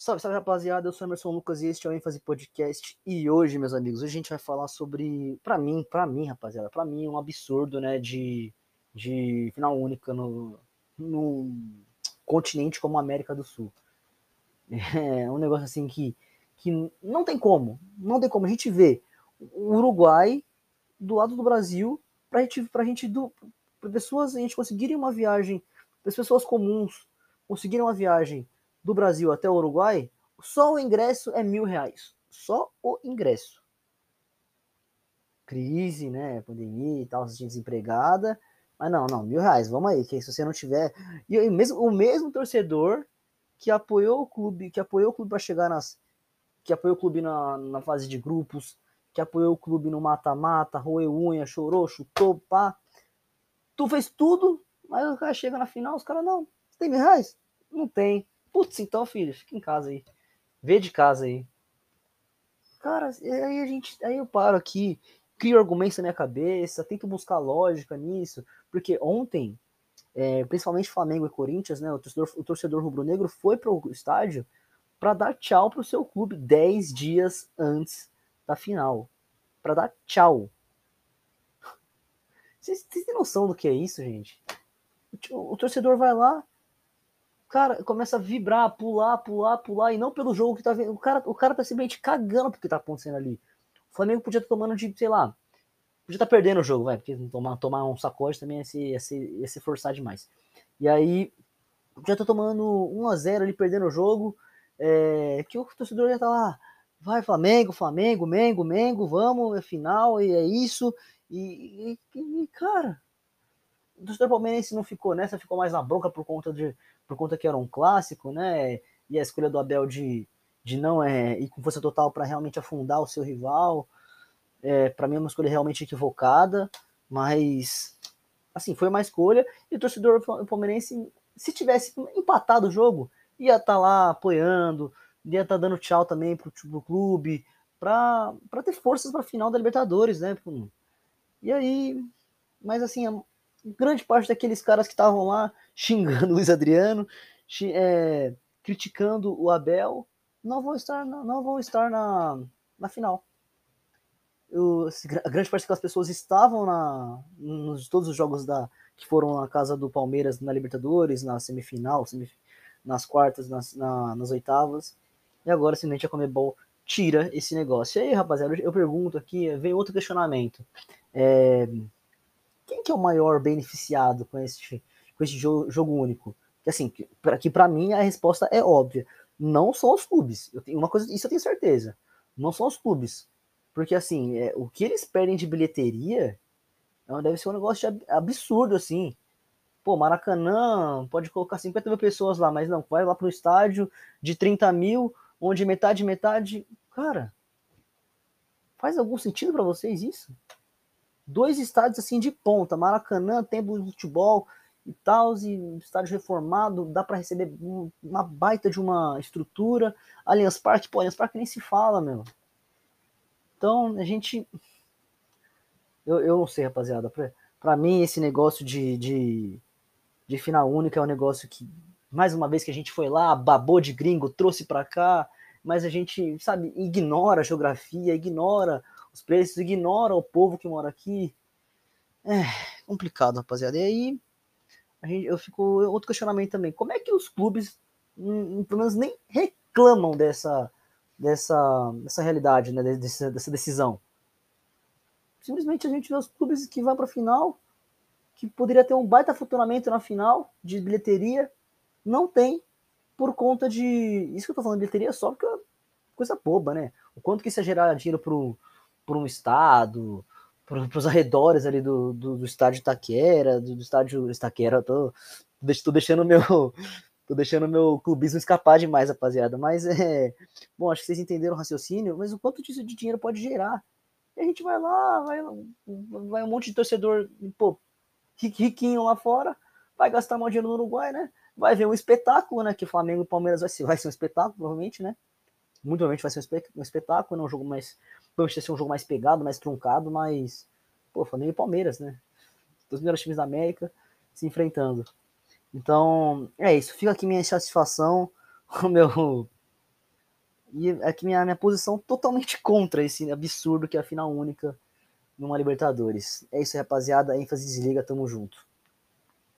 Salve, salve rapaziada, eu sou Emerson Lucas e este é o ênfase podcast. E hoje, meus amigos, hoje a gente vai falar sobre, pra mim, pra mim, rapaziada, pra mim, um absurdo, né, de, de final única no, no continente como a América do Sul. É um negócio assim que, que não tem como, não tem como. A gente vê o Uruguai do lado do Brasil pra gente, pra gente, do, pra pessoas, a gente conseguirem uma viagem, para as pessoas comuns conseguirem uma viagem do Brasil até o Uruguai, só o ingresso é mil reais. Só o ingresso. Crise, né? Pandemia e tal, desempregada. Mas não, não, mil reais, vamos aí, que se você não tiver. E mesmo, o mesmo torcedor que apoiou o clube, que apoiou o clube para chegar nas. Que apoiou o clube na, na fase de grupos, que apoiou o clube no mata-mata, roeu unha, chorou, chutou, pá. Tu fez tudo, mas o cara chega na final, os caras, não, tem mil reais? Não tem. Putz, então, filho, fica em casa aí. Vê de casa aí. Cara, aí a gente. Aí eu paro aqui, crio argumentos na minha cabeça, tento buscar lógica nisso. Porque ontem, é, principalmente Flamengo e Corinthians, né? O torcedor, o torcedor rubro-negro foi pro estádio para dar tchau pro seu clube 10 dias antes da final. para dar tchau. Vocês, têm noção do que é isso, gente? O, o torcedor vai lá, cara, começa a vibrar, pular, pular, pular, e não pelo jogo que tá vendo. O cara, o cara tá simplesmente cagando porque tá acontecendo ali. O Flamengo podia estar tá tomando de, sei lá, podia estar tá perdendo o jogo, vai, porque tomar, tomar um sacode também ia se, ia, se, ia se forçar demais. E aí, já tá tomando 1x0 ali, perdendo o jogo, é, que o torcedor já tá lá, vai Flamengo, Flamengo, Mengo, Mengo, vamos, é final, e é isso, e, e, e cara, o torcedor palmeirense não ficou nessa, ficou mais na bronca por conta de por conta que era um clássico, né? E a escolha do Abel de, de não é, ir com força total para realmente afundar o seu rival, é, para mim é uma escolha realmente equivocada, mas assim, foi uma escolha e o torcedor palmeirense, se tivesse empatado o jogo, ia estar tá lá apoiando, ia estar tá dando tchau também pro, pro clube, para ter forças para a final da Libertadores, né? E aí, mas assim, grande parte daqueles caras que estavam lá xingando o Luiz Adriano, é, criticando o Abel, não vão estar, na, não vão estar na, na final. Eu, a grande parte daquelas pessoas estavam na, nos todos os jogos da, que foram na casa do Palmeiras na Libertadores, na semifinal, semif, nas quartas, nas, na, nas oitavas, e agora simplesmente a Comebol tira esse negócio. E aí, rapaziada, eu pergunto aqui, vem outro questionamento. É, quem que é o maior beneficiado com esse, com esse jogo, jogo único? Que assim, que para mim a resposta é óbvia. Não são os clubes. Eu tenho uma coisa, isso eu tenho certeza. Não são os clubes. Porque assim, é, o que eles perdem de bilheteria é, deve ser um negócio absurdo, assim. Pô, Maracanã pode colocar 50 mil pessoas lá, mas não, vai lá pro estádio de 30 mil, onde metade, metade. Cara, faz algum sentido para vocês isso? Dois estádios assim de ponta, Maracanã, Templo de Futebol e tal, e estádio reformado, dá para receber uma baita de uma estrutura. Allianz Parque, pô, Allianz Parque nem se fala, meu. Então, a gente. Eu, eu não sei, rapaziada. Pra mim, esse negócio de, de, de final única é um negócio que, mais uma vez que a gente foi lá, babou de gringo, trouxe pra cá, mas a gente, sabe, ignora a geografia, ignora os preços, ignora o povo que mora aqui. É complicado, rapaziada. E aí, a gente, eu fico. Outro questionamento também. Como é que os clubes, hum, hum, pelo menos, nem reclamam dessa, dessa, dessa realidade, né, dessa, dessa decisão? Simplesmente a gente vê os clubes que vão para a final, que poderia ter um baita faturamento na final de bilheteria, não tem por conta de. Isso que eu tô falando bilheteria só porque é coisa boba, né? O quanto que isso ia gerar dinheiro pro, por um estado, para os arredores ali do, do, do estádio Itaquera, do, do estádio Itaquera, tô, tô deixando meu tô deixando meu clubismo escapar demais, rapaziada, mas é, bom, acho que vocês entenderam o raciocínio, mas o quanto disso de dinheiro pode gerar? E a gente vai lá, vai, vai um monte de torcedor, pô, riquinho lá fora, vai gastar mal dinheiro no Uruguai, né? Vai ver um espetáculo, né? Que Flamengo e Palmeiras vai ser, vai ser um espetáculo, provavelmente, né? Muito provavelmente vai ser um espetáculo, não um jogo mais Provavelmente ser um jogo mais pegado, mais truncado, mas. Pô, Flamengo e Palmeiras, né? Os melhores times da América se enfrentando. Então, é isso. Fica aqui minha insatisfação, o meu, E aqui minha, minha posição totalmente contra esse absurdo que é a final única numa Libertadores. É isso rapaziada. ênfase desliga, tamo junto.